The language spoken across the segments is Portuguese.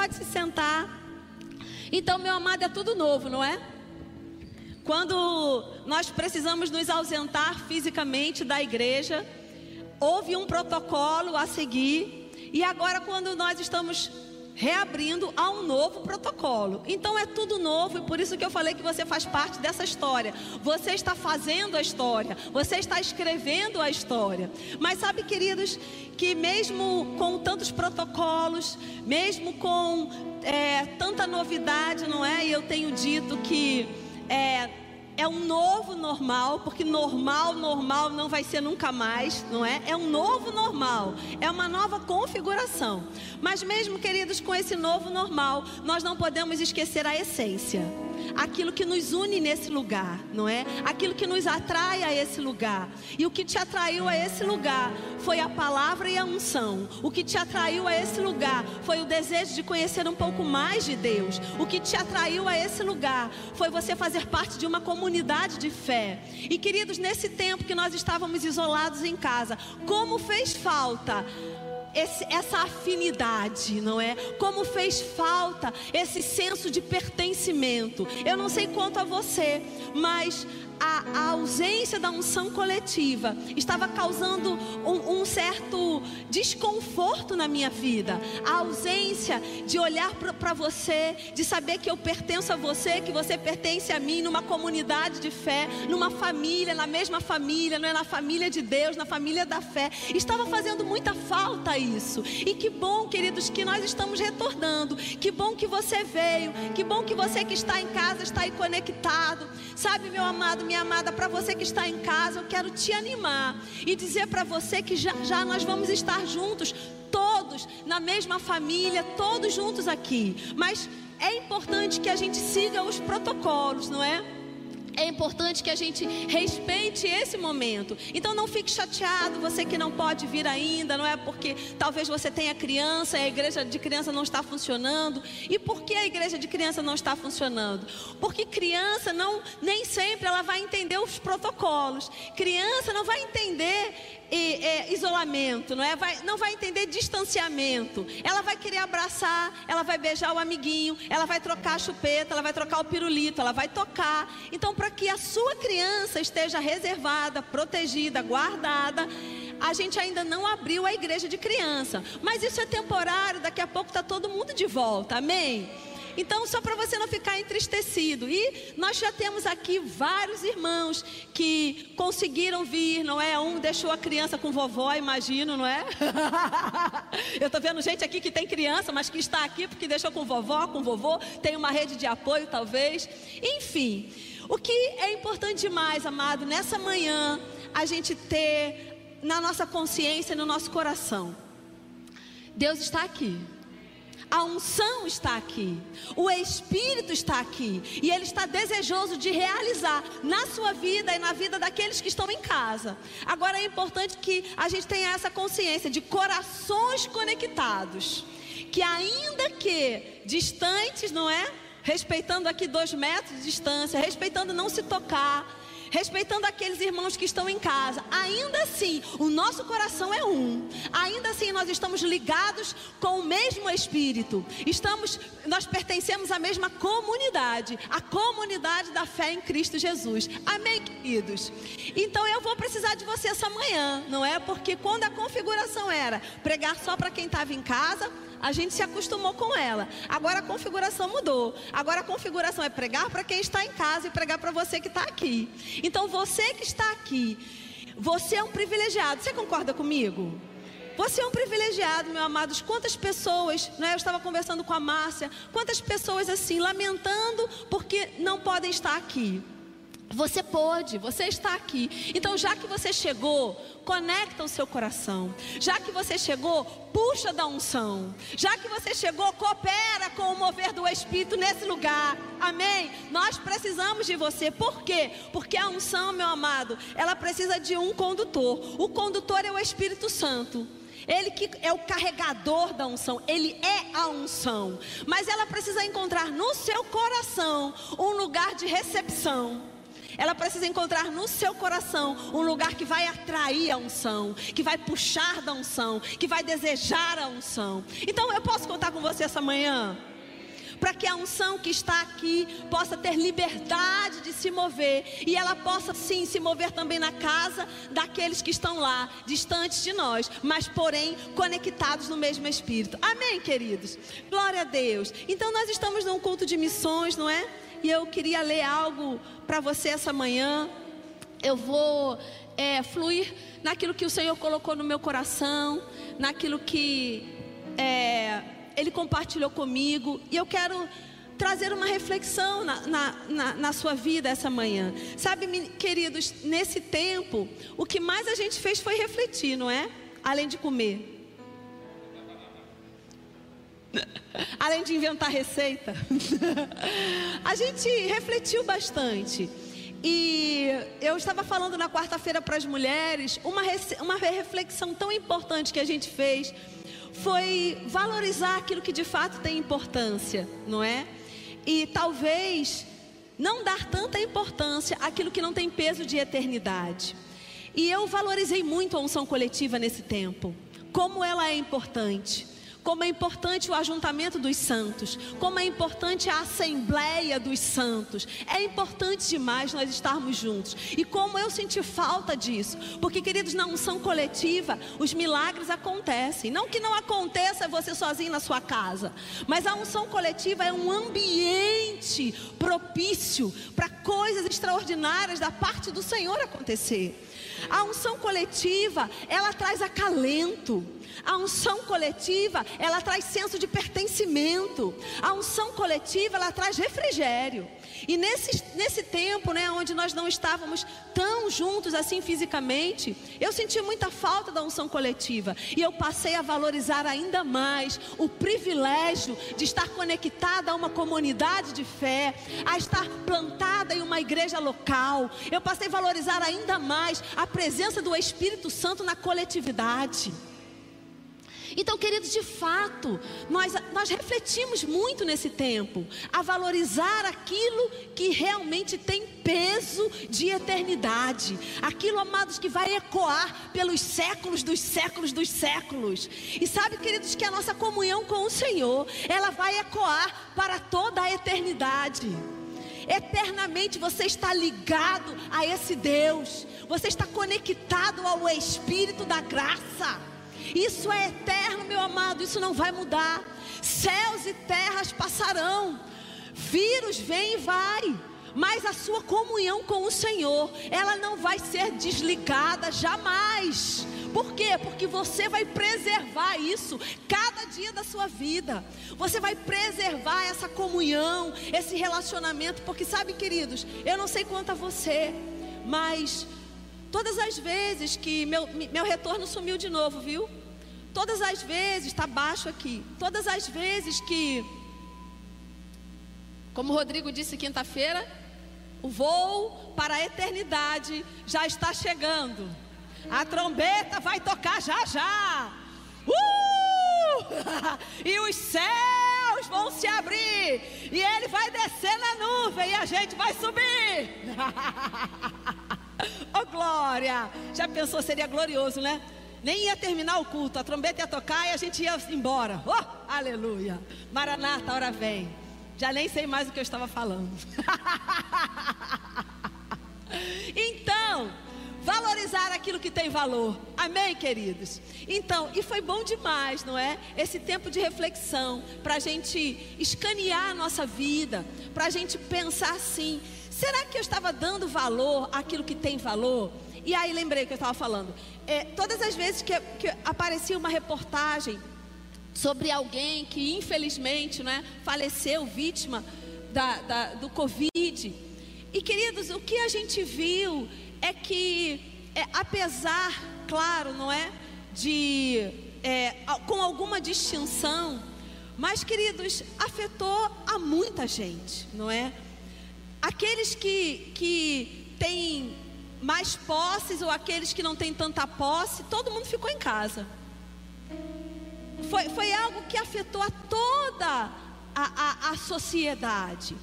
pode se sentar. Então, meu amado, é tudo novo, não é? Quando nós precisamos nos ausentar fisicamente da igreja, houve um protocolo a seguir, e agora, quando nós estamos reabrindo a um novo protocolo. Então é tudo novo e por isso que eu falei que você faz parte dessa história. Você está fazendo a história, você está escrevendo a história. Mas sabe, queridos, que mesmo com tantos protocolos, mesmo com é, tanta novidade, não é? E eu tenho dito que é, é um novo normal, porque normal, normal não vai ser nunca mais, não é? É um novo normal, é uma nova configuração. Mas mesmo, queridos, com esse novo normal, nós não podemos esquecer a essência aquilo que nos une nesse lugar, não é? Aquilo que nos atrai a esse lugar. E o que te atraiu a esse lugar foi a palavra e a unção. O que te atraiu a esse lugar foi o desejo de conhecer um pouco mais de Deus. O que te atraiu a esse lugar foi você fazer parte de uma comunidade de fé. E queridos, nesse tempo que nós estávamos isolados em casa, como fez falta esse, essa afinidade, não é? Como fez falta esse senso de pertencimento. Eu não sei quanto a você, mas a, a, ausência da unção coletiva estava causando um, um certo desconforto na minha vida. A ausência de olhar para você, de saber que eu pertenço a você, que você pertence a mim, numa comunidade de fé, numa família, na mesma família, não é na família de Deus, na família da fé. Estava fazendo muita falta isso. E que bom, queridos, que nós estamos retornando. Que bom que você veio. Que bom que você que está em casa está aí conectado. Sabe, meu amado, minha amada, para você que está em casa, eu quero te animar e dizer para você que já, já nós vamos estar juntos, todos na mesma família, todos juntos aqui. Mas é importante que a gente siga os protocolos, não é? É importante que a gente respeite esse momento. Então não fique chateado, você que não pode vir ainda, não é porque talvez você tenha criança e a igreja de criança não está funcionando. E por que a igreja de criança não está funcionando? Porque criança não nem sempre ela vai entender os protocolos. Criança não vai entender é, isolamento, não é? Vai, não vai entender distanciamento. Ela vai querer abraçar, ela vai beijar o amiguinho, ela vai trocar a chupeta, ela vai trocar o pirulito, ela vai tocar. Então, para que a sua criança esteja reservada, protegida, guardada, a gente ainda não abriu a igreja de criança. Mas isso é temporário, daqui a pouco está todo mundo de volta. Amém? Então, só para você não ficar entristecido. E nós já temos aqui vários irmãos que conseguiram vir, não é? Um deixou a criança com vovó, imagino, não é? Eu estou vendo gente aqui que tem criança, mas que está aqui porque deixou com vovó, com vovô, tem uma rede de apoio, talvez. Enfim, o que é importante demais, amado, nessa manhã, a gente ter na nossa consciência, no nosso coração. Deus está aqui. A unção está aqui. O Espírito está aqui. E Ele está desejoso de realizar na sua vida e na vida daqueles que estão em casa. Agora é importante que a gente tenha essa consciência de corações conectados. Que ainda que distantes, não é? Respeitando aqui dois metros de distância, respeitando não se tocar respeitando aqueles irmãos que estão em casa. Ainda assim, o nosso coração é um. Ainda assim, nós estamos ligados com o mesmo Espírito. Estamos, nós pertencemos à mesma comunidade, a comunidade da fé em Cristo Jesus. Amém, queridos. Então eu vou precisar de você essa manhã, não é? Porque quando a configuração era pregar só para quem estava em casa, a gente se acostumou com ela. Agora a configuração mudou. Agora a configuração é pregar para quem está em casa e pregar para você que está aqui. Então você que está aqui, você é um privilegiado. Você concorda comigo? Você é um privilegiado, meu amados. Quantas pessoas, né? Eu estava conversando com a Márcia, quantas pessoas assim lamentando porque não podem estar aqui. Você pode, você está aqui. Então, já que você chegou, conecta o seu coração. Já que você chegou, puxa da unção. Já que você chegou, coopera com o mover do Espírito nesse lugar. Amém? Nós precisamos de você. Por quê? Porque a unção, meu amado, ela precisa de um condutor. O condutor é o Espírito Santo. Ele que é o carregador da unção, ele é a unção. Mas ela precisa encontrar no seu coração um lugar de recepção. Ela precisa encontrar no seu coração um lugar que vai atrair a unção, que vai puxar da unção, que vai desejar a unção. Então eu posso contar com você essa manhã? para que a unção que está aqui possa ter liberdade de se mover e ela possa sim se mover também na casa daqueles que estão lá, distantes de nós, mas porém conectados no mesmo espírito. Amém, queridos? Glória a Deus. Então nós estamos num culto de missões, não é? E eu queria ler algo para você essa manhã. Eu vou é, fluir naquilo que o Senhor colocou no meu coração, naquilo que é, ele compartilhou comigo. E eu quero trazer uma reflexão na, na, na, na, sua vida essa manhã. Sabe, queridos, nesse tempo, o que mais a gente fez foi refletir, não é? Além de comer. Além de inventar receita. a gente refletiu bastante. E eu estava falando na quarta-feira para as mulheres uma, uma reflexão tão importante que a gente fez foi valorizar aquilo que de fato tem importância, não é? E talvez não dar tanta importância àquilo que não tem peso de eternidade. E eu valorizei muito a unção coletiva nesse tempo, como ela é importante como é importante o ajuntamento dos santos, como é importante a assembleia dos santos. É importante demais nós estarmos juntos. E como eu senti falta disso, porque queridos, na unção coletiva, os milagres acontecem. Não que não aconteça você sozinho na sua casa, mas a unção coletiva é um ambiente propício para coisas extraordinárias da parte do Senhor acontecer. A unção coletiva, ela traz acalento. A unção coletiva, ela traz senso de pertencimento. A unção coletiva, ela traz refrigério. E nesse, nesse tempo, né, onde nós não estávamos tão juntos assim fisicamente, eu senti muita falta da unção coletiva. E eu passei a valorizar ainda mais o privilégio de estar conectada a uma comunidade de fé, a estar plantada em uma igreja local. Eu passei a valorizar ainda mais a presença do Espírito Santo na coletividade. Então, queridos, de fato, nós, nós refletimos muito nesse tempo a valorizar aquilo que realmente tem peso de eternidade, aquilo, amados, que vai ecoar pelos séculos dos séculos dos séculos. E sabe, queridos, que a nossa comunhão com o Senhor, ela vai ecoar para toda a eternidade. Eternamente você está ligado a esse Deus, você está conectado ao Espírito da graça. Isso é eterno, meu amado, isso não vai mudar. Céus e terras passarão, vírus vem e vai, mas a sua comunhão com o Senhor, ela não vai ser desligada jamais. Por quê? Porque você vai preservar isso cada dia da sua vida. Você vai preservar essa comunhão, esse relacionamento, porque sabe, queridos, eu não sei quanto a você, mas todas as vezes que meu, meu retorno sumiu de novo, viu? Todas as vezes, está baixo aqui. Todas as vezes que, como o Rodrigo disse quinta-feira, o voo para a eternidade já está chegando. A trombeta vai tocar já já. Uh! e os céus vão se abrir. E ele vai descer na nuvem e a gente vai subir. oh glória! Já pensou, seria glorioso, né? Nem ia terminar o culto, a trombeta ia tocar e a gente ia embora. Oh, aleluia. Maranata, hora vem. Já nem sei mais o que eu estava falando. então, valorizar aquilo que tem valor. Amém, queridos? Então, e foi bom demais, não é? Esse tempo de reflexão, para a gente escanear a nossa vida, para a gente pensar assim: será que eu estava dando valor àquilo que tem valor? E aí lembrei que eu estava falando. É, todas as vezes que, que aparecia uma reportagem sobre alguém que infelizmente né, faleceu vítima da, da, do Covid. E queridos, o que a gente viu é que, é, apesar, claro, não é, de é, com alguma distinção, mas queridos, afetou a muita gente, não é? Aqueles que, que têm mais posses ou aqueles que não têm tanta posse, todo mundo ficou em casa. Foi, foi algo que afetou a toda a, a, a sociedade.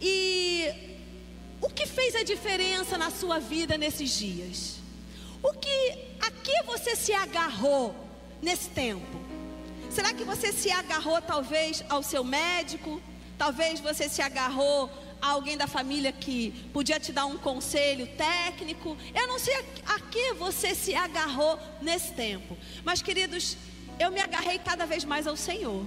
E o que fez a diferença na sua vida nesses dias? O que, a que você se agarrou nesse tempo? Será que você se agarrou talvez ao seu médico? Talvez você se agarrou alguém da família que podia te dar um conselho técnico. Eu não sei a, que você se agarrou nesse tempo. Mas, queridos, eu me agarrei cada vez mais ao Senhor.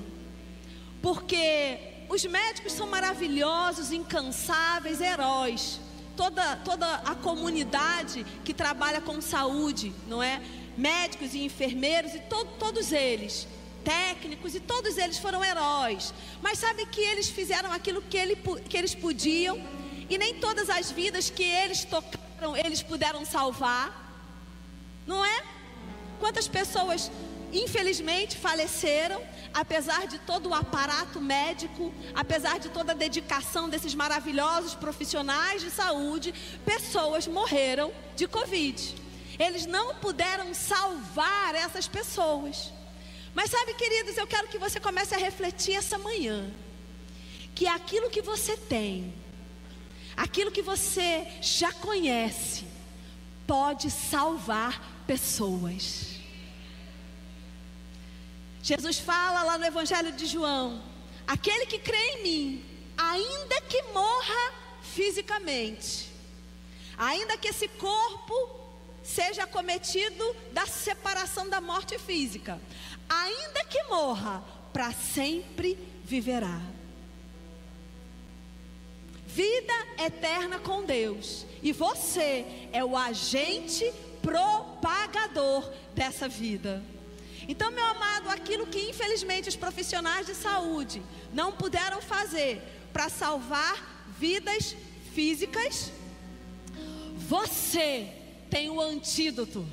Porque os médicos são maravilhosos, incansáveis, heróis. Toda, toda a comunidade que trabalha com saúde, não é? Médicos e enfermeiros e to, todos eles técnicos e todos eles foram heróis. Mas sabe que eles fizeram aquilo que, ele, que eles podiam e nem todas as vidas que eles tocaram eles puderam salvar. Não é? Quantas pessoas infelizmente faleceram, apesar de todo o aparato médico, apesar de toda a dedicação desses maravilhosos profissionais de saúde, pessoas morreram de Covid. Eles não puderam salvar essas pessoas. Mas sabe, queridos, eu quero que você comece a refletir essa manhã. Que aquilo que você tem, aquilo que você já conhece, pode salvar pessoas. Jesus fala lá no Evangelho de João: aquele que crê em mim, ainda que morra fisicamente, ainda que esse corpo seja cometido da separação da morte física, ainda que morra, para sempre viverá. Vida eterna com Deus. E você é o agente propagador dessa vida. Então, meu amado, aquilo que infelizmente os profissionais de saúde não puderam fazer para salvar vidas físicas, você tem o antídoto.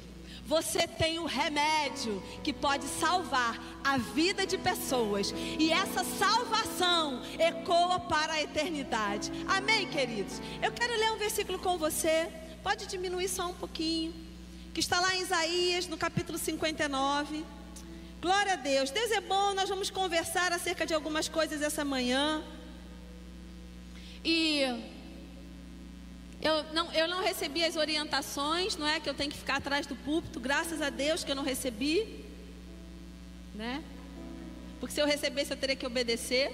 Você tem o remédio que pode salvar a vida de pessoas. E essa salvação ecoa para a eternidade. Amém, queridos? Eu quero ler um versículo com você. Pode diminuir só um pouquinho. Que está lá em Isaías, no capítulo 59. Glória a Deus. Deus é bom, nós vamos conversar acerca de algumas coisas essa manhã. E eu não, eu não recebi as orientações, não é? Que eu tenho que ficar atrás do púlpito, graças a Deus que eu não recebi, né? Porque se eu recebesse eu teria que obedecer,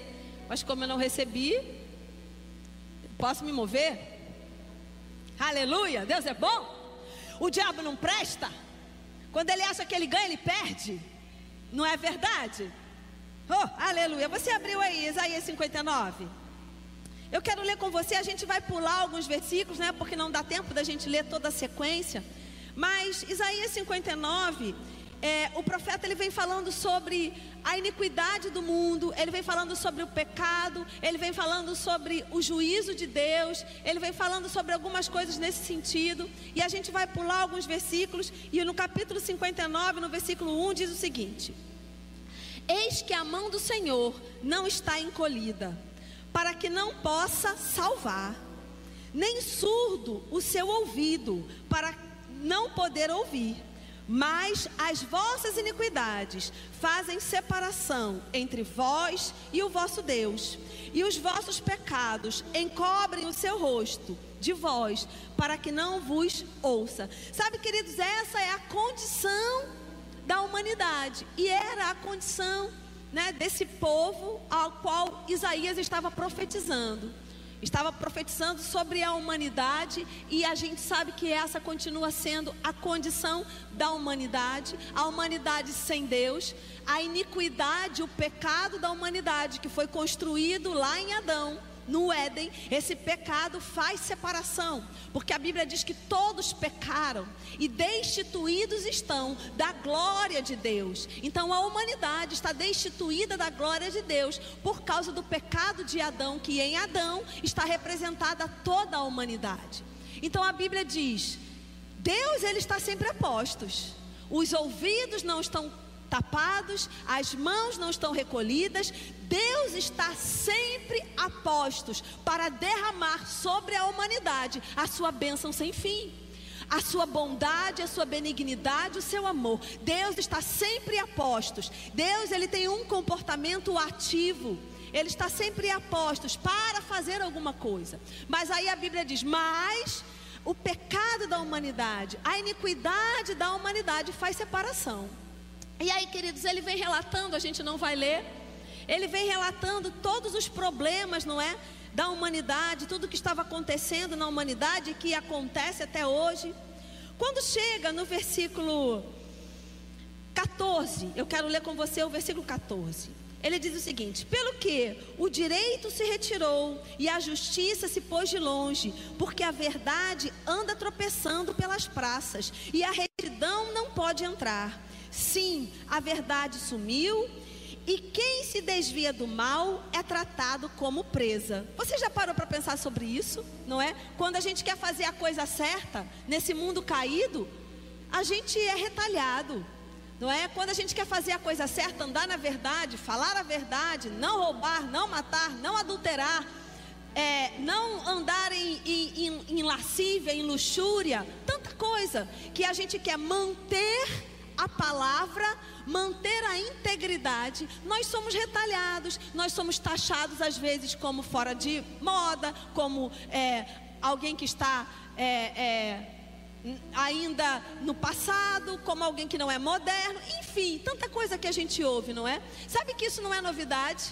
mas como eu não recebi, posso me mover? Aleluia, Deus é bom. O diabo não presta. Quando ele acha que ele ganha, ele perde. Não é verdade? Oh, aleluia. Você abriu aí Isaías 59? Eu quero ler com você, a gente vai pular alguns versículos, né? Porque não dá tempo da gente ler toda a sequência. Mas Isaías 59, é, o profeta ele vem falando sobre a iniquidade do mundo, ele vem falando sobre o pecado, ele vem falando sobre o juízo de Deus, ele vem falando sobre algumas coisas nesse sentido. E a gente vai pular alguns versículos, e no capítulo 59, no versículo 1, diz o seguinte: Eis que a mão do Senhor não está encolhida para que não possa salvar, nem surdo o seu ouvido, para não poder ouvir. Mas as vossas iniquidades fazem separação entre vós e o vosso Deus, e os vossos pecados encobrem o seu rosto de vós, para que não vos ouça. Sabe, queridos, essa é a condição da humanidade, e era a condição né, desse povo ao qual Isaías estava profetizando. Estava profetizando sobre a humanidade e a gente sabe que essa continua sendo a condição da humanidade, a humanidade sem Deus, a iniquidade, o pecado da humanidade que foi construído lá em Adão no Éden, esse pecado faz separação, porque a Bíblia diz que todos pecaram e destituídos estão da glória de Deus. Então a humanidade está destituída da glória de Deus por causa do pecado de Adão, que em Adão está representada toda a humanidade. Então a Bíblia diz: Deus ele está sempre a postos. Os ouvidos não estão tapados, as mãos não estão recolhidas, Deus está sempre a postos para derramar sobre a humanidade a sua bênção sem fim. A sua bondade, a sua benignidade, o seu amor. Deus está sempre a postos. Deus ele tem um comportamento ativo. ele está sempre a postos para fazer alguma coisa. Mas aí a Bíblia diz: Mas o pecado da humanidade, a iniquidade da humanidade faz separação. E aí, queridos, ele vem relatando, a gente não vai ler, ele vem relatando todos os problemas, não é? Da humanidade, tudo que estava acontecendo na humanidade, que acontece até hoje. Quando chega no versículo 14, eu quero ler com você o versículo 14. Ele diz o seguinte: Pelo que o direito se retirou e a justiça se pôs de longe, porque a verdade anda tropeçando pelas praças e a retidão não pode entrar. Sim, a verdade sumiu e quem se desvia do mal é tratado como presa. Você já parou para pensar sobre isso? Não é? Quando a gente quer fazer a coisa certa nesse mundo caído, a gente é retalhado. Não é? Quando a gente quer fazer a coisa certa, andar na verdade, falar a verdade, não roubar, não matar, não adulterar, é, não andar em, em, em, em lascívia, em luxúria, tanta coisa que a gente quer manter a palavra, manter a integridade, nós somos retalhados, nós somos taxados às vezes como fora de moda, como é, alguém que está é, é, ainda no passado, como alguém que não é moderno, enfim, tanta coisa que a gente ouve, não é? Sabe que isso não é novidade?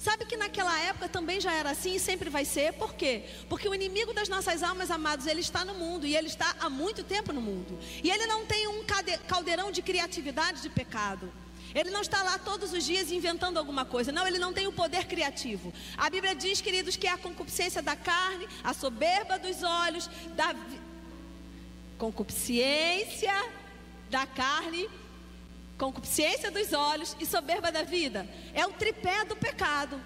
Sabe que naquela época também já era assim e sempre vai ser, por quê? Porque o inimigo das nossas almas, amados, ele está no mundo e ele está há muito tempo no mundo. E ele não tem um caldeirão de criatividade de pecado. Ele não está lá todos os dias inventando alguma coisa. Não, ele não tem o poder criativo. A Bíblia diz, queridos, que é a concupiscência da carne, a soberba dos olhos, da concupiscência da carne, concupiscência dos olhos e soberba da vida. É o tripé do pecado.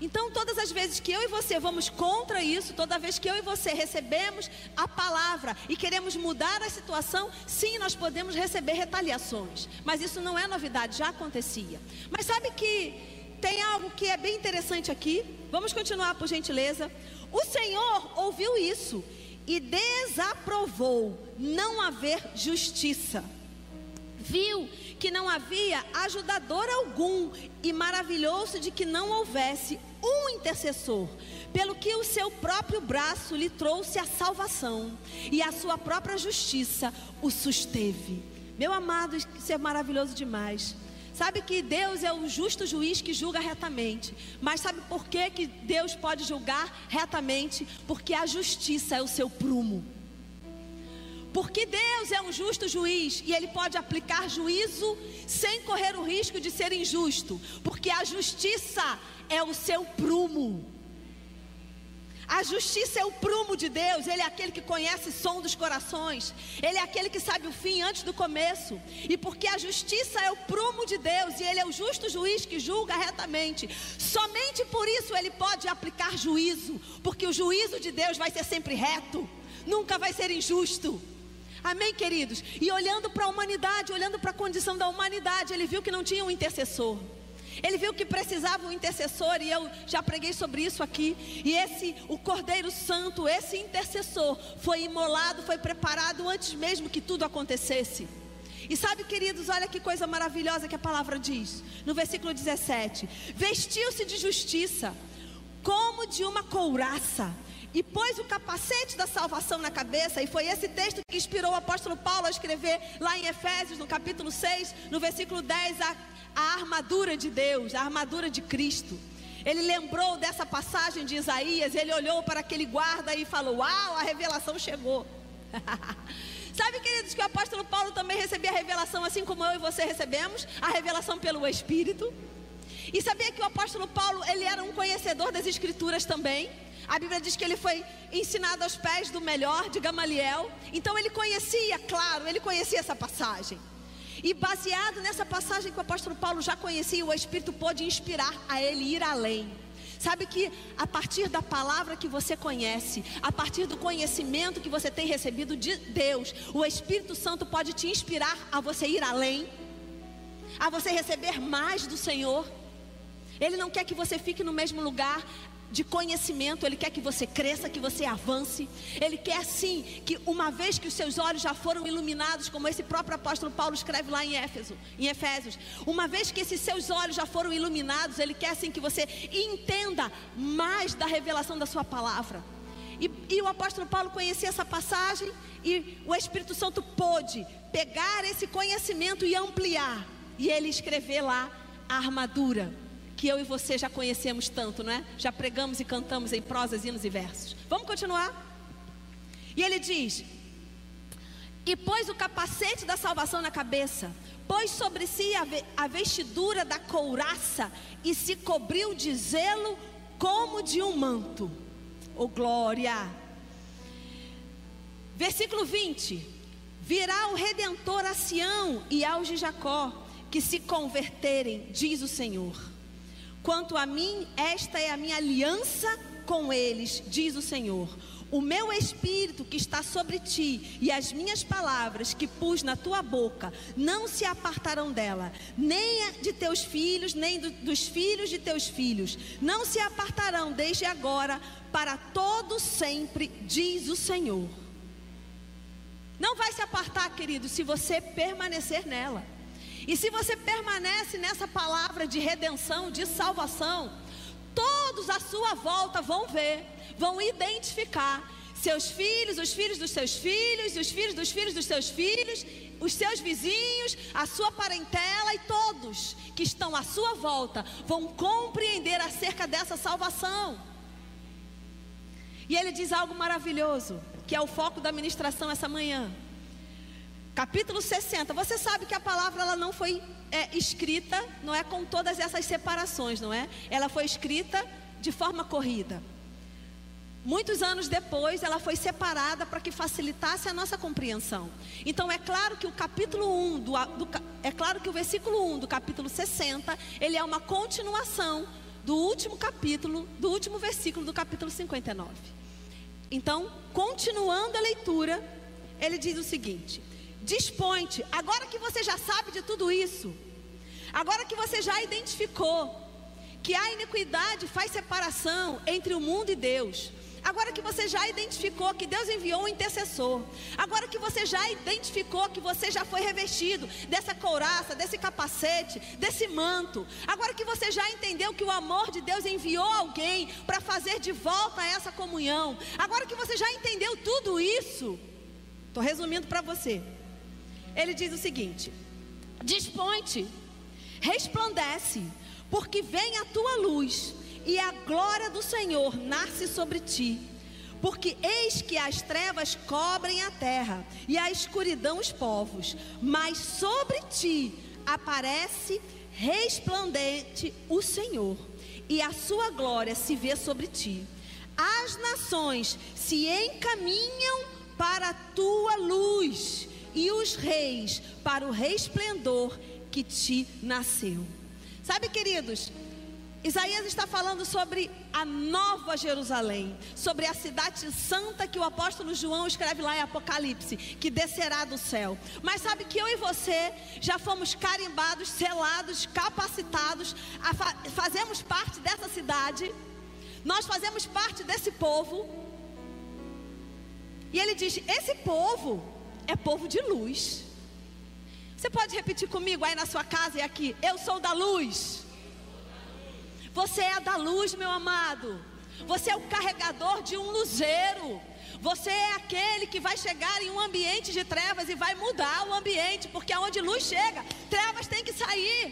Então, todas as vezes que eu e você vamos contra isso, toda vez que eu e você recebemos a palavra e queremos mudar a situação, sim, nós podemos receber retaliações. Mas isso não é novidade, já acontecia. Mas sabe que tem algo que é bem interessante aqui? Vamos continuar, por gentileza. O Senhor ouviu isso e desaprovou não haver justiça. Viu que não havia ajudador algum e maravilhou-se de que não houvesse um intercessor, pelo que o seu próprio braço lhe trouxe a salvação e a sua própria justiça o susteve. Meu amado, isso é maravilhoso demais. Sabe que Deus é o justo juiz que julga retamente. Mas sabe por que, que Deus pode julgar retamente? Porque a justiça é o seu prumo. Porque Deus é um justo juiz e Ele pode aplicar juízo sem correr o risco de ser injusto. Porque a justiça é o seu prumo. A justiça é o prumo de Deus, Ele é aquele que conhece o som dos corações, Ele é aquele que sabe o fim antes do começo. E porque a justiça é o prumo de Deus e Ele é o justo juiz que julga retamente, somente por isso Ele pode aplicar juízo, porque o juízo de Deus vai ser sempre reto, nunca vai ser injusto. Amém, queridos? E olhando para a humanidade, olhando para a condição da humanidade, Ele viu que não tinha um intercessor. Ele viu que precisava um intercessor e eu já preguei sobre isso aqui. E esse, o Cordeiro Santo, esse intercessor, foi imolado, foi preparado antes mesmo que tudo acontecesse. E sabe, queridos, olha que coisa maravilhosa que a palavra diz, no versículo 17: Vestiu-se de justiça, como de uma couraça, e pôs o capacete da salvação na cabeça, e foi esse texto que inspirou o apóstolo Paulo a escrever lá em Efésios, no capítulo 6, no versículo 10 a a armadura de Deus, a armadura de Cristo. Ele lembrou dessa passagem de Isaías, ele olhou para aquele guarda e falou: Uau, a revelação chegou. Sabe, queridos, que o apóstolo Paulo também recebia a revelação, assim como eu e você recebemos, a revelação pelo Espírito. E sabia que o apóstolo Paulo, ele era um conhecedor das Escrituras também. A Bíblia diz que ele foi ensinado aos pés do melhor, de Gamaliel. Então ele conhecia, claro, ele conhecia essa passagem. E baseado nessa passagem que o apóstolo Paulo já conhecia, o Espírito pôde inspirar a ele ir além. Sabe que a partir da palavra que você conhece, a partir do conhecimento que você tem recebido de Deus, o Espírito Santo pode te inspirar a você ir além, a você receber mais do Senhor. Ele não quer que você fique no mesmo lugar de conhecimento, Ele quer que você cresça, que você avance. Ele quer sim que uma vez que os seus olhos já foram iluminados, como esse próprio apóstolo Paulo escreve lá em Éfeso, em Efésios, uma vez que esses seus olhos já foram iluminados, Ele quer sim que você entenda mais da revelação da sua palavra. E, e o apóstolo Paulo conhecia essa passagem e o Espírito Santo pôde pegar esse conhecimento e ampliar. E ele escrever lá a armadura que eu e você já conhecemos tanto, não é? Já pregamos e cantamos em prosas, hinos e versos. Vamos continuar? E ele diz: E pôs o capacete da salvação na cabeça, pôs sobre si a, ve a vestidura da couraça e se cobriu de zelo como de um manto. Oh glória! Versículo 20: Virá o redentor a Sião e aos de Jacó, que se converterem, diz o Senhor. Quanto a mim, esta é a minha aliança com eles, diz o Senhor. O meu espírito que está sobre ti e as minhas palavras que pus na tua boca não se apartarão dela, nem de teus filhos, nem do, dos filhos de teus filhos, não se apartarão desde agora para todo sempre, diz o Senhor. Não vai se apartar, querido, se você permanecer nela. E se você permanece nessa palavra de redenção, de salvação, todos à sua volta vão ver, vão identificar seus filhos, os filhos dos seus filhos, os filhos dos filhos dos seus filhos, os seus vizinhos, a sua parentela e todos que estão à sua volta vão compreender acerca dessa salvação. E ele diz algo maravilhoso, que é o foco da ministração essa manhã capítulo 60. Você sabe que a palavra ela não foi é, escrita, não é com todas essas separações, não é? Ela foi escrita de forma corrida. Muitos anos depois, ela foi separada para que facilitasse a nossa compreensão. Então, é claro que o capítulo 1, do, do, é claro que o versículo 1 do capítulo 60, ele é uma continuação do último capítulo, do último versículo do capítulo 59. Então, continuando a leitura, ele diz o seguinte: Dispõe-te. Agora que você já sabe de tudo isso, agora que você já identificou que a iniquidade faz separação entre o mundo e Deus, Agora que você já identificou que Deus enviou um intercessor, agora que você já identificou que você já foi revestido dessa couraça, desse capacete, desse manto, agora que você já entendeu que o amor de Deus enviou alguém para fazer de volta essa comunhão, agora que você já entendeu tudo isso, estou resumindo para você ele diz o seguinte: Dispõe-te, resplandece, porque vem a tua luz, e a glória do Senhor nasce sobre ti. Porque eis que as trevas cobrem a terra e a escuridão os povos, mas sobre ti aparece resplandente o Senhor, e a sua glória se vê sobre ti. As nações se encaminham para a tua luz e os reis para o resplendor que te nasceu. Sabe, queridos, Isaías está falando sobre a nova Jerusalém, sobre a cidade santa que o apóstolo João escreve lá em Apocalipse, que descerá do céu. Mas sabe que eu e você já fomos carimbados, selados, capacitados, fa fazemos parte dessa cidade, nós fazemos parte desse povo. E ele diz: esse povo é povo de luz. Você pode repetir comigo aí na sua casa e aqui? Eu sou da luz. Você é da luz, meu amado. Você é o carregador de um luzeiro. Você é aquele que vai chegar em um ambiente de trevas e vai mudar o ambiente, porque aonde luz chega, trevas têm que sair.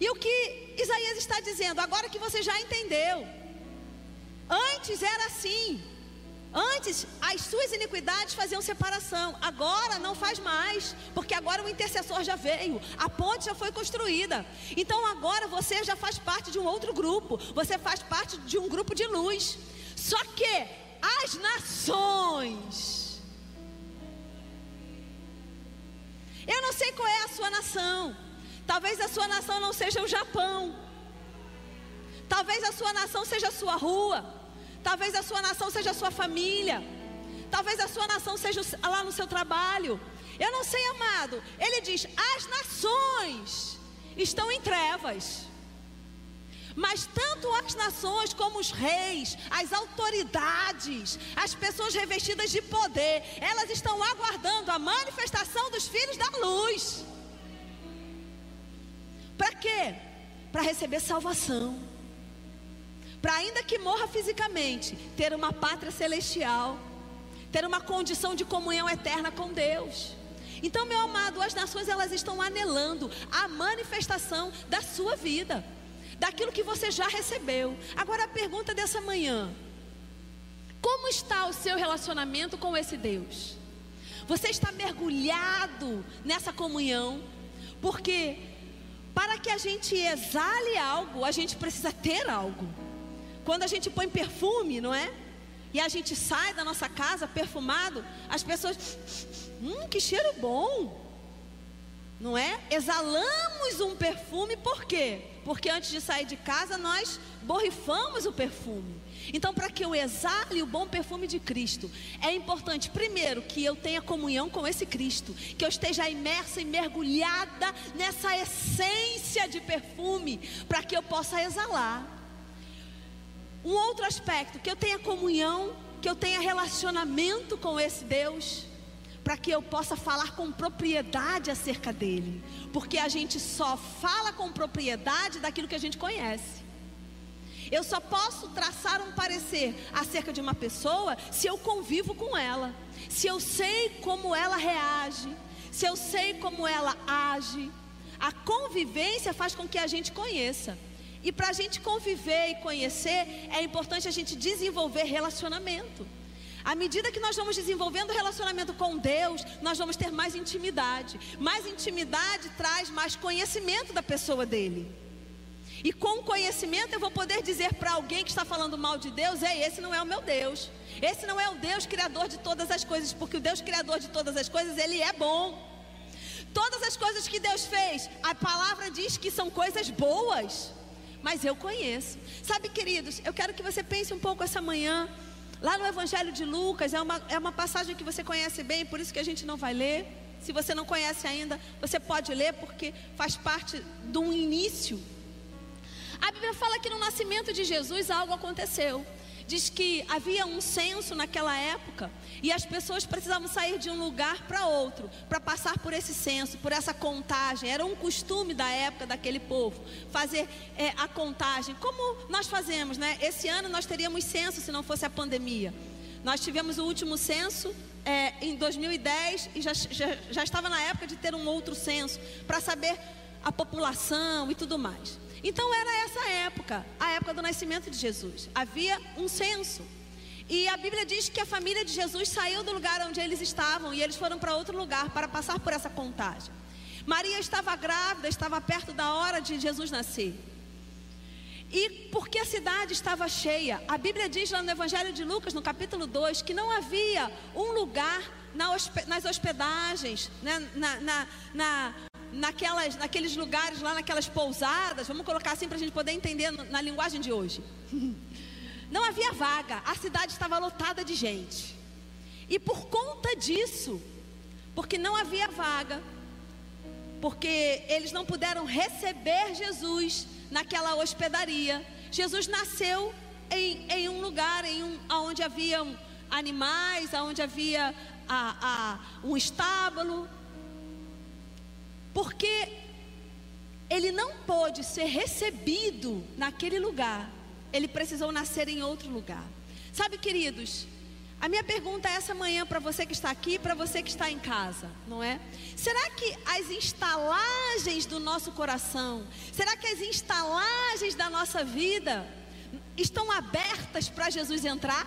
E o que Isaías está dizendo, agora que você já entendeu, antes era assim, Antes, as suas iniquidades faziam separação, agora não faz mais, porque agora o intercessor já veio, a ponte já foi construída. Então agora você já faz parte de um outro grupo, você faz parte de um grupo de luz. Só que as nações, eu não sei qual é a sua nação, talvez a sua nação não seja o Japão, talvez a sua nação seja a sua rua. Talvez a sua nação seja a sua família. Talvez a sua nação seja lá no seu trabalho. Eu não sei, amado. Ele diz: as nações estão em trevas. Mas tanto as nações como os reis, as autoridades, as pessoas revestidas de poder, elas estão aguardando a manifestação dos filhos da luz. Para quê? Para receber salvação. Para ainda que morra fisicamente, ter uma pátria celestial, ter uma condição de comunhão eterna com Deus. Então, meu amado, as nações elas estão anelando a manifestação da sua vida daquilo que você já recebeu. Agora a pergunta dessa manhã: como está o seu relacionamento com esse Deus? Você está mergulhado nessa comunhão? Porque para que a gente exale algo, a gente precisa ter algo. Quando a gente põe perfume, não é? E a gente sai da nossa casa perfumado, as pessoas, hum, que cheiro bom não é? Exalamos um perfume por quê? Porque antes de sair de casa nós borrifamos o perfume. Então, para que eu exale o bom perfume de Cristo, é importante, primeiro, que eu tenha comunhão com esse Cristo, que eu esteja imersa e mergulhada nessa essência de perfume, para que eu possa exalar. Um outro aspecto, que eu tenha comunhão, que eu tenha relacionamento com esse Deus para que eu possa falar com propriedade acerca dele, porque a gente só fala com propriedade daquilo que a gente conhece. Eu só posso traçar um parecer acerca de uma pessoa se eu convivo com ela, se eu sei como ela reage, se eu sei como ela age. A convivência faz com que a gente conheça. E para a gente conviver e conhecer, é importante a gente desenvolver relacionamento. À medida que nós vamos desenvolvendo relacionamento com Deus, nós vamos ter mais intimidade. Mais intimidade traz mais conhecimento da pessoa dele. E com conhecimento eu vou poder dizer para alguém que está falando mal de Deus: ei, esse não é o meu Deus. Esse não é o Deus criador de todas as coisas, porque o Deus criador de todas as coisas, ele é bom. Todas as coisas que Deus fez, a palavra diz que são coisas boas, mas eu conheço. Sabe, queridos, eu quero que você pense um pouco essa manhã Lá no Evangelho de Lucas, é uma, é uma passagem que você conhece bem, por isso que a gente não vai ler. Se você não conhece ainda, você pode ler, porque faz parte de um início. A Bíblia fala que no nascimento de Jesus algo aconteceu diz que havia um censo naquela época e as pessoas precisavam sair de um lugar para outro para passar por esse censo, por essa contagem. Era um costume da época daquele povo fazer é, a contagem, como nós fazemos, né? Esse ano nós teríamos censo se não fosse a pandemia. Nós tivemos o último censo é, em 2010 e já, já, já estava na época de ter um outro censo para saber a população e tudo mais. Então era essa época, a época do nascimento de Jesus. Havia um censo. E a Bíblia diz que a família de Jesus saiu do lugar onde eles estavam e eles foram para outro lugar para passar por essa contagem. Maria estava grávida, estava perto da hora de Jesus nascer. E porque a cidade estava cheia, a Bíblia diz lá no Evangelho de Lucas, no capítulo 2, que não havia um lugar nas hospedagens, né, na, na, na, naquelas, naqueles lugares lá, naquelas pousadas, vamos colocar assim para a gente poder entender na linguagem de hoje. Não havia vaga, a cidade estava lotada de gente. E por conta disso, porque não havia vaga, porque eles não puderam receber Jesus naquela hospedaria, Jesus nasceu em, em um lugar em um, onde havia animais, onde havia a, a, um estábulo, porque ele não pôde ser recebido naquele lugar, ele precisou nascer em outro lugar. Sabe, queridos, a minha pergunta é essa manhã para você que está aqui, para você que está em casa, não é? Será que as instalagens do nosso coração, será que as instalagens da nossa vida estão abertas para Jesus entrar?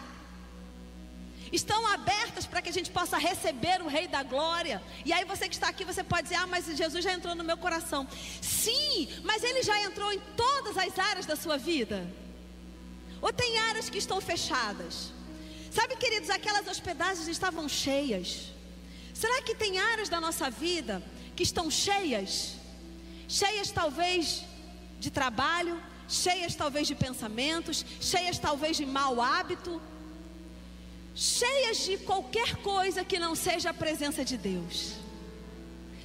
Estão abertas para que a gente possa receber o Rei da Glória. E aí você que está aqui, você pode dizer: Ah, mas Jesus já entrou no meu coração. Sim, mas ele já entrou em todas as áreas da sua vida. Ou tem áreas que estão fechadas? Sabe, queridos, aquelas hospedagens estavam cheias. Será que tem áreas da nossa vida que estão cheias? Cheias talvez de trabalho, cheias talvez de pensamentos, cheias talvez de mau hábito, cheias de qualquer coisa que não seja a presença de Deus.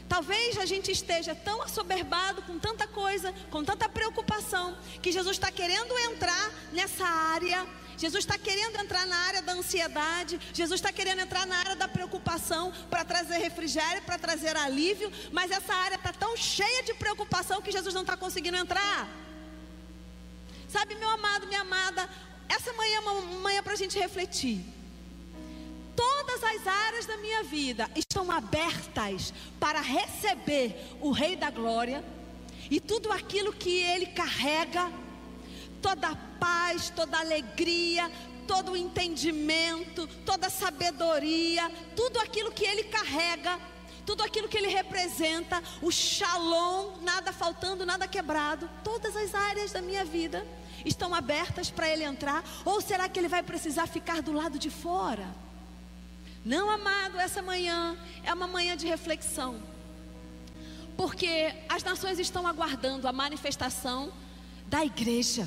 Talvez a gente esteja tão assoberbado com tanta coisa, com tanta preocupação, que Jesus está querendo entrar nessa área. Jesus está querendo entrar na área da ansiedade, Jesus está querendo entrar na área da preocupação para trazer refrigério, para trazer alívio, mas essa área está tão cheia de preocupação que Jesus não está conseguindo entrar. Sabe, meu amado, minha amada, essa manhã é uma manhã para a gente refletir todas as áreas da minha vida estão abertas para receber o Rei da Glória e tudo aquilo que Ele carrega, toda a paz, toda a alegria, todo o entendimento, toda a sabedoria, tudo aquilo que Ele carrega, tudo aquilo que Ele representa, o shalom, nada faltando, nada quebrado, todas as áreas da minha vida estão abertas para Ele entrar, ou será que Ele vai precisar ficar do lado de fora? Não, amado, essa manhã é uma manhã de reflexão. Porque as nações estão aguardando a manifestação da igreja.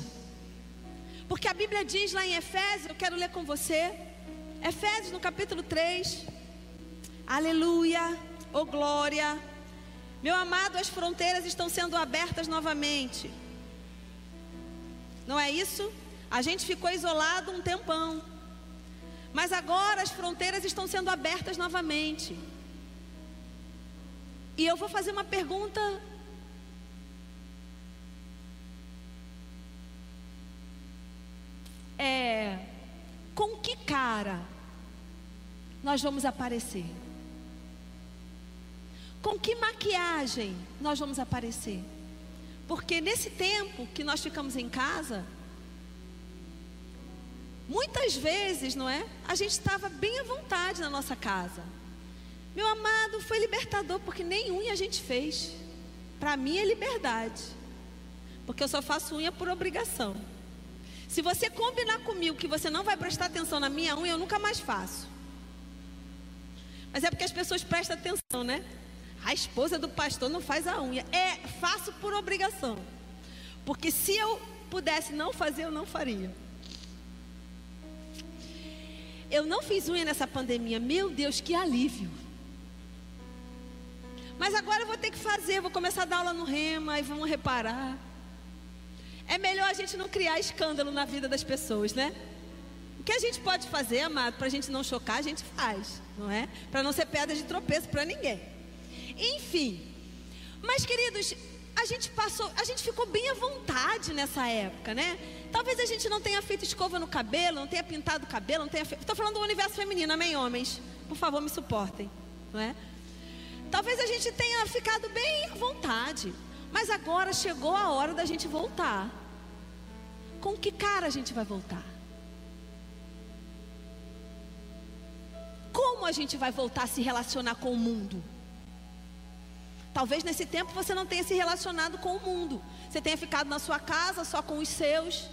Porque a Bíblia diz lá em Efésios, eu quero ler com você, Efésios no capítulo 3. Aleluia, oh glória. Meu amado, as fronteiras estão sendo abertas novamente. Não é isso? A gente ficou isolado um tempão. Mas agora as fronteiras estão sendo abertas novamente. E eu vou fazer uma pergunta. É, com que cara nós vamos aparecer? Com que maquiagem nós vamos aparecer? Porque nesse tempo que nós ficamos em casa, Muitas vezes, não é? A gente estava bem à vontade na nossa casa. Meu amado, foi libertador, porque nem unha a gente fez. Para mim é liberdade. Porque eu só faço unha por obrigação. Se você combinar comigo que você não vai prestar atenção na minha unha, eu nunca mais faço. Mas é porque as pessoas prestam atenção, né? A esposa do pastor não faz a unha. É, faço por obrigação. Porque se eu pudesse não fazer, eu não faria. Eu não fiz unha nessa pandemia. Meu Deus, que alívio. Mas agora eu vou ter que fazer, vou começar a dar aula no rema e vamos reparar. É melhor a gente não criar escândalo na vida das pessoas, né? O que a gente pode fazer, amado, para a gente não chocar, a gente faz, não é? Para não ser pedra de tropeço para ninguém. Enfim. Mas, queridos, a gente passou, a gente ficou bem à vontade nessa época, né? Talvez a gente não tenha feito escova no cabelo, não tenha pintado o cabelo, não tenha feito. Estou falando do universo feminino, amém, homens? Por favor, me suportem, não é? Talvez a gente tenha ficado bem à vontade, mas agora chegou a hora da gente voltar. Com que cara a gente vai voltar? Como a gente vai voltar a se relacionar com o mundo? Talvez nesse tempo você não tenha se relacionado com o mundo. Você tenha ficado na sua casa só com os seus.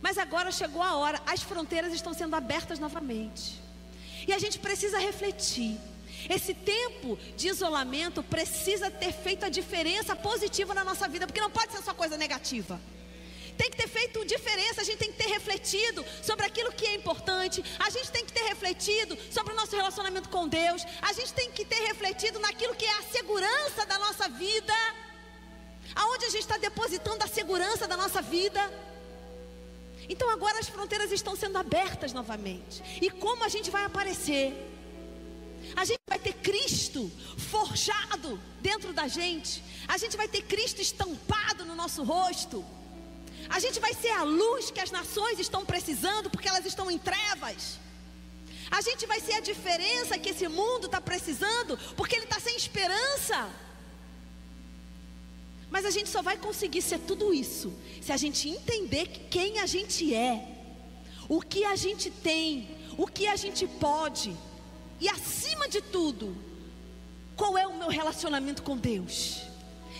Mas agora chegou a hora, as fronteiras estão sendo abertas novamente. E a gente precisa refletir. Esse tempo de isolamento precisa ter feito a diferença positiva na nossa vida, porque não pode ser só coisa negativa tem que ter feito diferença, a gente tem que ter refletido sobre aquilo que é importante, a gente tem que ter refletido sobre o nosso relacionamento com Deus, a gente tem que ter refletido naquilo que é a segurança da nossa vida, aonde a gente está depositando a segurança da nossa vida. Então agora as fronteiras estão sendo abertas novamente. E como a gente vai aparecer? A gente vai ter Cristo forjado dentro da gente. A gente vai ter Cristo estampado no nosso rosto. A gente vai ser a luz que as nações estão precisando, porque elas estão em trevas. A gente vai ser a diferença que esse mundo está precisando, porque ele está sem esperança. Mas a gente só vai conseguir ser tudo isso se a gente entender quem a gente é, o que a gente tem, o que a gente pode, e acima de tudo, qual é o meu relacionamento com Deus.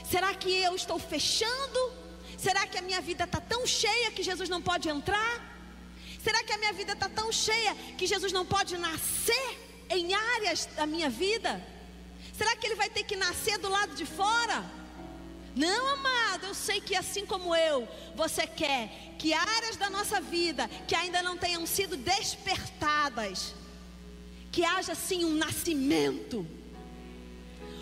Será que eu estou fechando Será que a minha vida está tão cheia que Jesus não pode entrar? Será que a minha vida está tão cheia que Jesus não pode nascer em áreas da minha vida? Será que ele vai ter que nascer do lado de fora? Não, amado, eu sei que assim como eu, você quer que áreas da nossa vida que ainda não tenham sido despertadas, que haja sim um nascimento,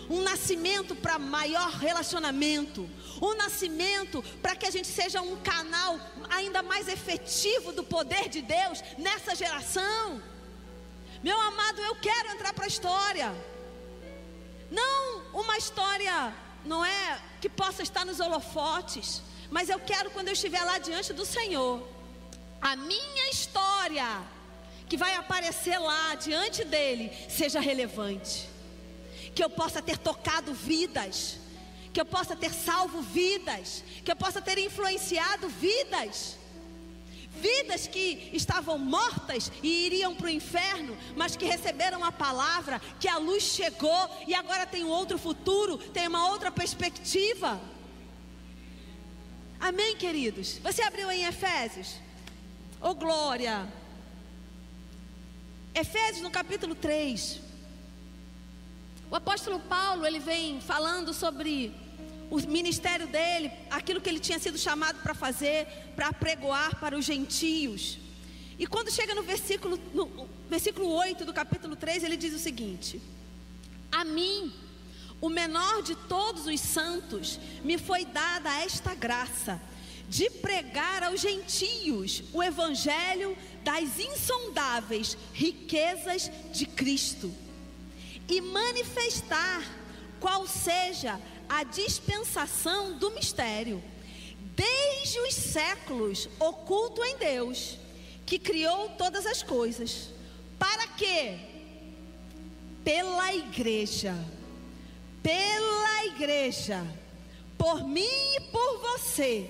um nascimento para maior relacionamento, um nascimento para que a gente seja um canal ainda mais efetivo do poder de Deus nessa geração. Meu amado, eu quero entrar para a história. Não uma história, não é, que possa estar nos holofotes, mas eu quero quando eu estiver lá diante do Senhor, a minha história que vai aparecer lá diante dele seja relevante. Que eu possa ter tocado vidas, que eu possa ter salvo vidas, que eu possa ter influenciado vidas vidas que estavam mortas e iriam para o inferno, mas que receberam a palavra, que a luz chegou e agora tem um outro futuro, tem uma outra perspectiva. Amém, queridos? Você abriu em Efésios? Oh, glória! Efésios no capítulo 3. O apóstolo Paulo, ele vem falando sobre o ministério dele, aquilo que ele tinha sido chamado para fazer, para pregoar para os gentios. E quando chega no versículo, no versículo 8 do capítulo 3, ele diz o seguinte: A mim, o menor de todos os santos, me foi dada esta graça de pregar aos gentios o evangelho das insondáveis riquezas de Cristo e manifestar qual seja a dispensação do mistério, desde os séculos oculto em Deus, que criou todas as coisas. Para quê? Pela igreja. Pela igreja. Por mim e por você.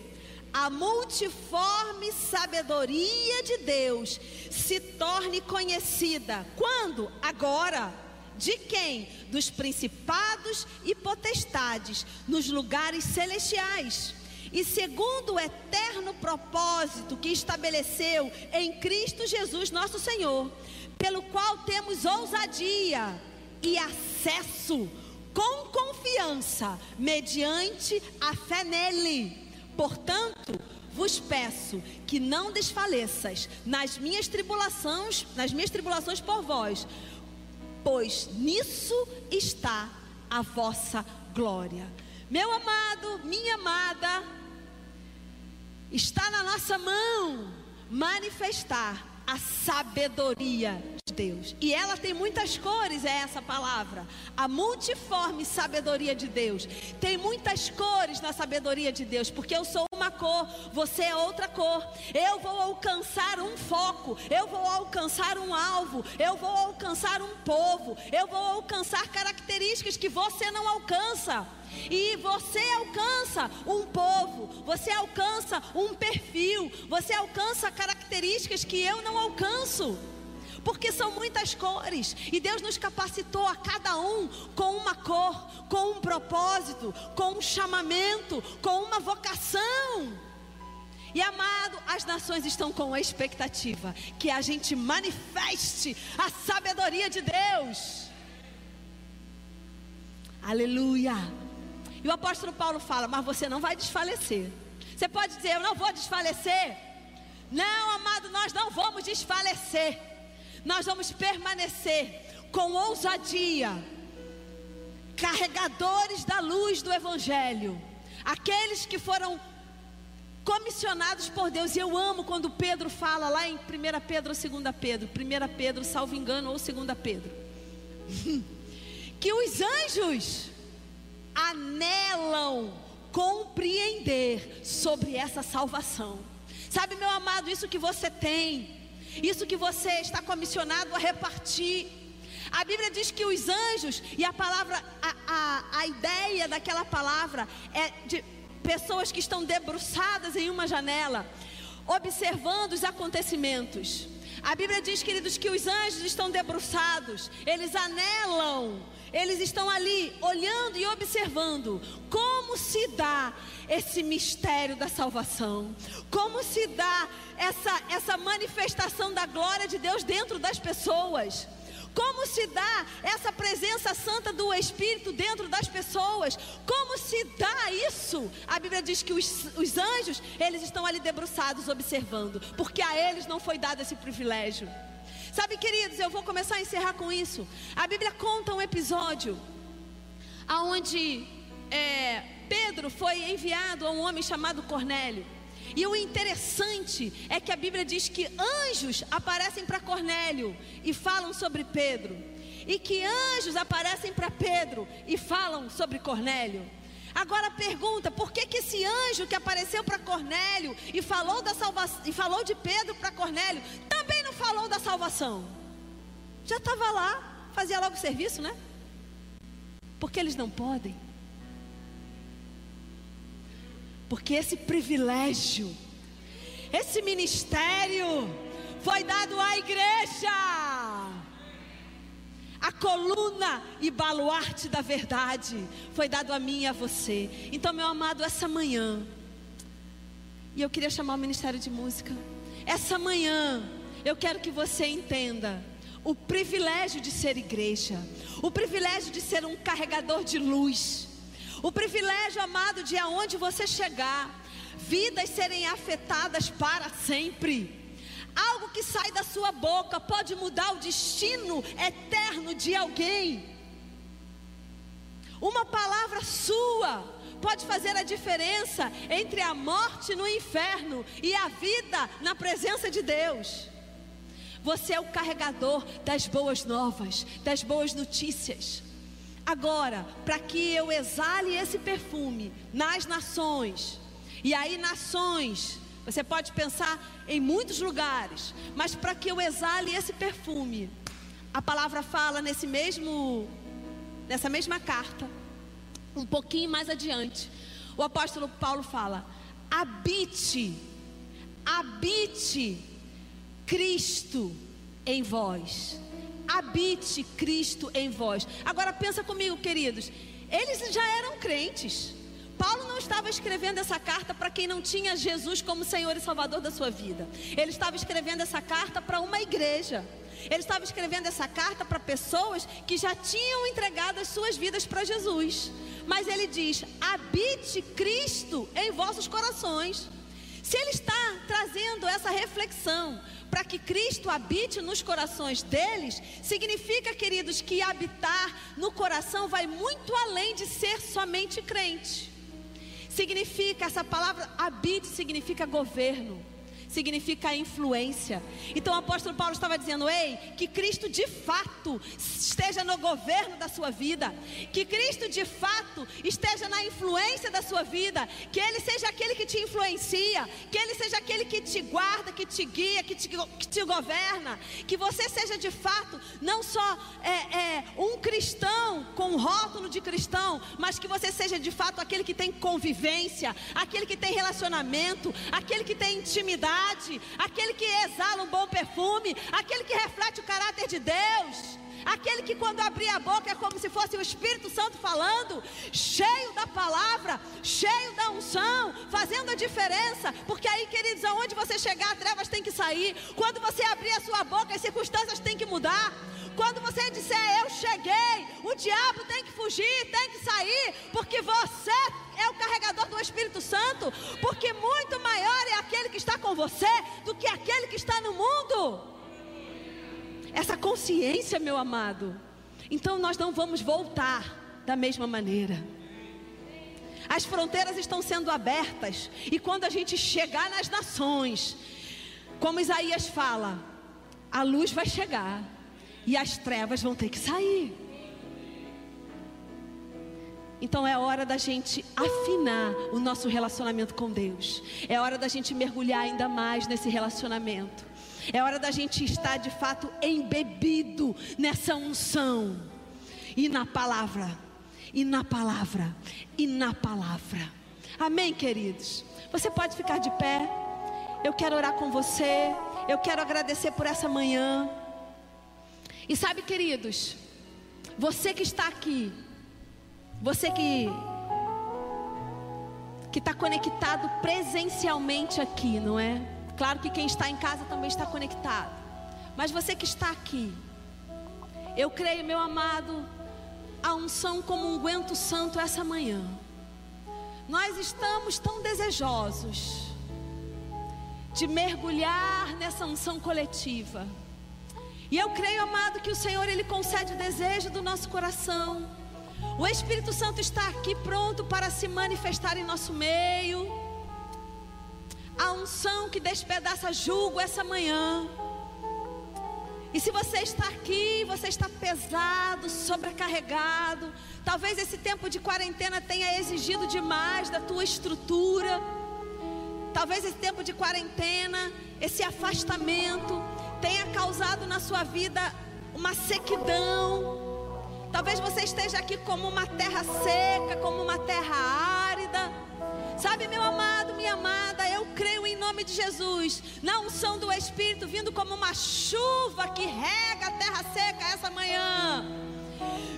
A multiforme sabedoria de Deus se torne conhecida. Quando? Agora de quem? Dos principados e potestades nos lugares celestiais. E segundo o eterno propósito que estabeleceu em Cristo Jesus, nosso Senhor, pelo qual temos ousadia e acesso com confiança, mediante a fé nele. Portanto, vos peço que não desfaleças nas minhas tribulações, nas minhas tribulações por vós, pois nisso está a vossa glória. Meu amado, minha amada, está na nossa mão manifestar a sabedoria de Deus. E ela tem muitas cores, é essa palavra. A multiforme sabedoria de Deus. Tem muitas cores na sabedoria de Deus, porque eu sou uma cor, você é outra cor. Eu vou alcançar um foco, eu vou alcançar um alvo, eu vou alcançar um povo, eu vou alcançar características que você não alcança. E você alcança um povo, você alcança um perfil, você alcança características que eu não alcanço. Porque são muitas cores, e Deus nos capacitou a cada um com uma cor, com um propósito, com um chamamento, com uma vocação. E amado, as nações estão com a expectativa que a gente manifeste a sabedoria de Deus. Aleluia. E o apóstolo Paulo fala: Mas você não vai desfalecer. Você pode dizer: Eu não vou desfalecer. Não, amado, nós não vamos desfalecer. Nós vamos permanecer com ousadia, carregadores da luz do Evangelho. Aqueles que foram comissionados por Deus. E eu amo quando Pedro fala lá em 1 Pedro ou 2 Pedro, 1 Pedro, salvo engano, ou 2 Pedro, que os anjos anelam compreender sobre essa salvação. Sabe, meu amado, isso que você tem, isso que você está comissionado a repartir. A Bíblia diz que os anjos, e a palavra, a, a, a ideia daquela palavra é de pessoas que estão debruçadas em uma janela, observando os acontecimentos. A Bíblia diz, queridos, que os anjos estão debruçados, eles anelam eles estão ali olhando e observando como se dá esse mistério da salvação, como se dá essa, essa manifestação da glória de Deus dentro das pessoas. Como se dá essa presença santa do Espírito dentro das pessoas? Como se dá isso? A Bíblia diz que os, os anjos, eles estão ali debruçados observando, porque a eles não foi dado esse privilégio. Sabe, queridos, eu vou começar a encerrar com isso. A Bíblia conta um episódio aonde é, Pedro foi enviado a um homem chamado Cornélio. E o interessante é que a Bíblia diz que anjos aparecem para Cornélio e falam sobre Pedro, e que anjos aparecem para Pedro e falam sobre Cornélio. Agora pergunta, por que, que esse anjo que apareceu para Cornélio e falou da salvação e falou de Pedro para Cornélio, também não falou da salvação? Já estava lá, fazia logo o serviço, né? Porque eles não podem. Porque esse privilégio, esse ministério foi dado à igreja. A coluna e baluarte da verdade foi dado a mim e a você. Então, meu amado, essa manhã, e eu queria chamar o Ministério de Música. Essa manhã, eu quero que você entenda o privilégio de ser igreja, o privilégio de ser um carregador de luz, o privilégio, amado, de aonde você chegar, vidas serem afetadas para sempre. Algo que sai da sua boca pode mudar o destino eterno de alguém. Uma palavra sua pode fazer a diferença entre a morte no inferno e a vida na presença de Deus. Você é o carregador das boas novas, das boas notícias. Agora, para que eu exale esse perfume nas nações, e aí nações você pode pensar em muitos lugares, mas para que eu exale esse perfume, a palavra fala nesse mesmo nessa mesma carta, um pouquinho mais adiante. O apóstolo Paulo fala: habite, habite Cristo em vós. Habite Cristo em vós. Agora pensa comigo, queridos. Eles já eram crentes. Paulo não estava escrevendo essa carta para quem não tinha Jesus como Senhor e Salvador da sua vida. Ele estava escrevendo essa carta para uma igreja. Ele estava escrevendo essa carta para pessoas que já tinham entregado as suas vidas para Jesus. Mas ele diz: habite Cristo em vossos corações. Se ele está trazendo essa reflexão para que Cristo habite nos corações deles, significa, queridos, que habitar no coração vai muito além de ser somente crente. Significa, essa palavra habite significa governo significa influência. Então o apóstolo Paulo estava dizendo: ei, que Cristo de fato esteja no governo da sua vida, que Cristo de fato esteja na influência da sua vida, que Ele seja aquele que te influencia, que Ele seja aquele que te guarda, que te guia, que te, que te governa, que você seja de fato não só é, é, um cristão com rótulo de cristão, mas que você seja de fato aquele que tem convivência, aquele que tem relacionamento, aquele que tem intimidade aquele que exala um bom perfume, aquele que reflete o caráter de Deus. Aquele que quando abrir a boca é como se fosse o Espírito Santo falando, cheio da palavra, cheio da unção, fazendo a diferença. Porque aí, queridos, aonde você chegar, trevas têm que sair. Quando você abrir a sua boca, as circunstâncias têm que mudar. Quando você disser eu cheguei, o diabo tem que fugir, tem que sair, porque você é o carregador do Espírito Santo, porque muito maior é aquele que está com você do que aquele que está no mundo. Essa consciência, meu amado. Então nós não vamos voltar da mesma maneira. As fronteiras estão sendo abertas, e quando a gente chegar nas nações, como Isaías fala, a luz vai chegar e as trevas vão ter que sair. Então é hora da gente afinar o nosso relacionamento com Deus. É hora da gente mergulhar ainda mais nesse relacionamento. É hora da gente estar de fato embebido nessa unção e na palavra, e na palavra, e na palavra. Amém, queridos? Você pode ficar de pé. Eu quero orar com você. Eu quero agradecer por essa manhã. E sabe, queridos, você que está aqui, você que que está conectado presencialmente aqui, não é? Claro que quem está em casa também está conectado. Mas você que está aqui, eu creio, meu amado, a unção como um guento santo essa manhã. Nós estamos tão desejosos de mergulhar nessa unção coletiva. E eu creio, amado, que o Senhor ele concede o desejo do nosso coração. O Espírito Santo está aqui pronto para se manifestar em nosso meio. A unção que despedaça julgo essa manhã. E se você está aqui, você está pesado, sobrecarregado, talvez esse tempo de quarentena tenha exigido demais da tua estrutura. Talvez esse tempo de quarentena, esse afastamento, tenha causado na sua vida uma sequidão. Talvez você esteja aqui como uma terra seca, como uma terra árida. Sabe, meu amado, minha amada, eu creio em nome de Jesus, na unção do Espírito vindo como uma chuva que rega a terra seca essa manhã,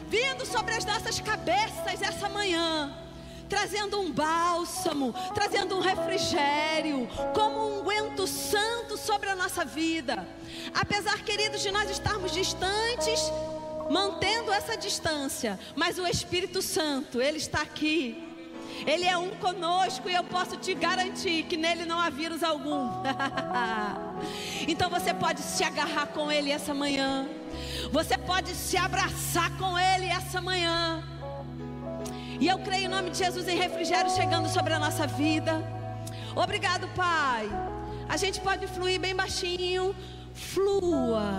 vindo sobre as nossas cabeças essa manhã trazendo um bálsamo, trazendo um refrigério, como um unguento santo sobre a nossa vida. Apesar, queridos, de nós estarmos distantes, mantendo essa distância, mas o Espírito Santo, ele está aqui. Ele é um conosco e eu posso te garantir que nele não há vírus algum. então você pode se agarrar com ele essa manhã. Você pode se abraçar com ele essa manhã. E eu creio em nome de Jesus em refrigério chegando sobre a nossa vida. Obrigado, Pai. A gente pode fluir bem baixinho. Flua.